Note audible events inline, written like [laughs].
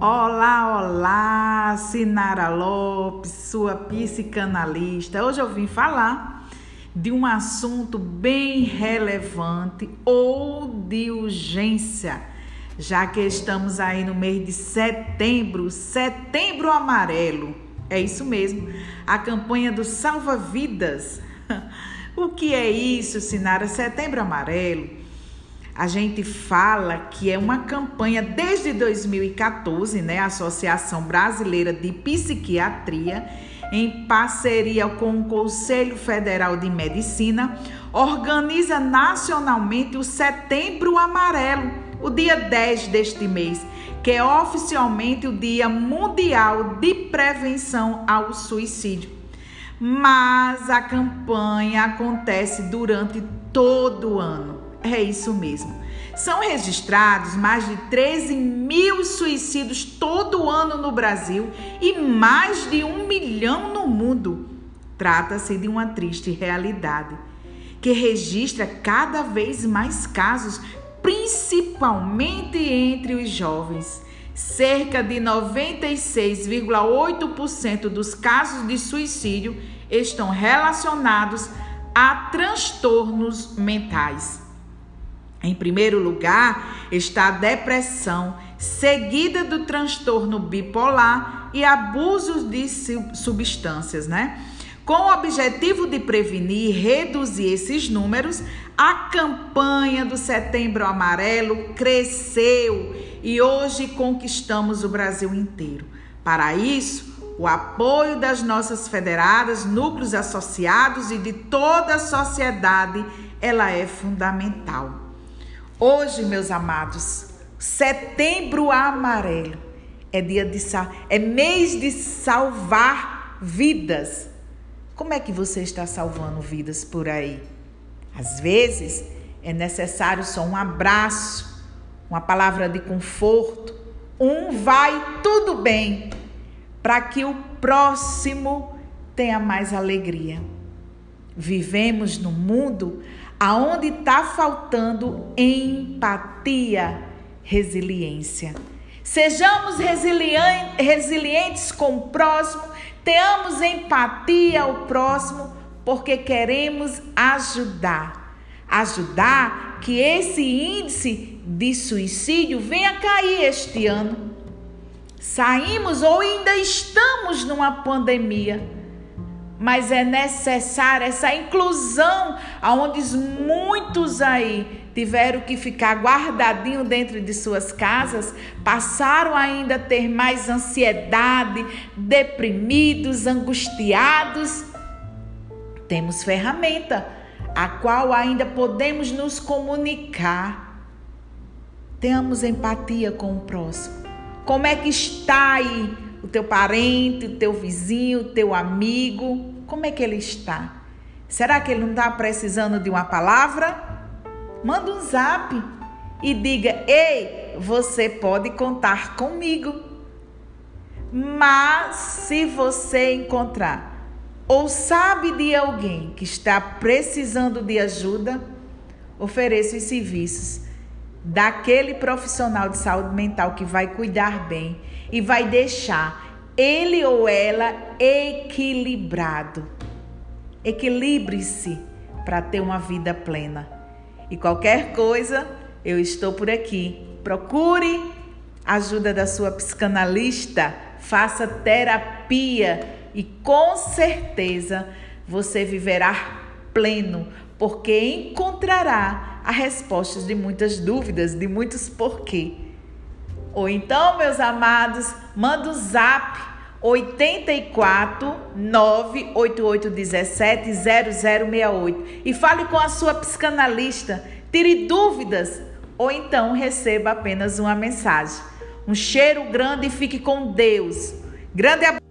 Olá, olá, Sinara Lopes, sua psicanalista. Hoje eu vim falar de um assunto bem relevante ou de urgência, já que estamos aí no mês de setembro, setembro amarelo. É isso mesmo, a campanha do Salva Vidas. [laughs] O que é isso, Sinara? Setembro amarelo a gente fala que é uma campanha desde 2014, né? A Associação Brasileira de Psiquiatria, em parceria com o Conselho Federal de Medicina, organiza nacionalmente o Setembro Amarelo, o dia 10 deste mês, que é oficialmente o Dia Mundial de Prevenção ao Suicídio. Mas a campanha acontece durante todo o ano. É isso mesmo. São registrados mais de 13 mil suicídios todo ano no Brasil e mais de um milhão no mundo. Trata-se de uma triste realidade que registra cada vez mais casos, principalmente entre os jovens. Cerca de 96,8% dos casos de suicídio estão relacionados a transtornos mentais. Em primeiro lugar está a depressão, seguida do transtorno bipolar e abusos de substâncias, né? Com o objetivo de prevenir e reduzir esses números, a campanha do Setembro Amarelo cresceu e hoje conquistamos o Brasil inteiro. Para isso, o apoio das nossas federadas, núcleos associados e de toda a sociedade, ela é fundamental. Hoje, meus amados, setembro amarelo é dia de é mês de salvar vidas. Como é que você está salvando vidas por aí? Às vezes é necessário só um abraço, uma palavra de conforto, um vai tudo bem, para que o próximo tenha mais alegria. Vivemos no mundo aonde está faltando empatia, resiliência. Sejamos resilientes com o próximo, tenhamos empatia ao próximo, porque queremos ajudar. Ajudar que esse índice de suicídio venha cair este ano. Saímos ou ainda estamos numa pandemia mas é necessária essa inclusão, aonde muitos aí tiveram que ficar guardadinho dentro de suas casas, passaram ainda a ter mais ansiedade, deprimidos, angustiados. Temos ferramenta a qual ainda podemos nos comunicar. Tenhamos empatia com o próximo. Como é que está aí o teu parente, o teu vizinho, o teu amigo, como é que ele está? Será que ele não está precisando de uma palavra? Manda um zap e diga: Ei, você pode contar comigo. Mas se você encontrar ou sabe de alguém que está precisando de ajuda, ofereça os serviços daquele profissional de saúde mental que vai cuidar bem e vai deixar ele ou ela equilibrado. Equilibre-se para ter uma vida plena. E qualquer coisa, eu estou por aqui. Procure ajuda da sua psicanalista, faça terapia e com certeza você viverá pleno, porque encontrará a respostas de muitas dúvidas, de muitos porquê. Ou então, meus amados, manda o zap 84 98817 0068 e fale com a sua psicanalista, tire dúvidas ou então receba apenas uma mensagem. Um cheiro grande e fique com Deus. Grande abraço.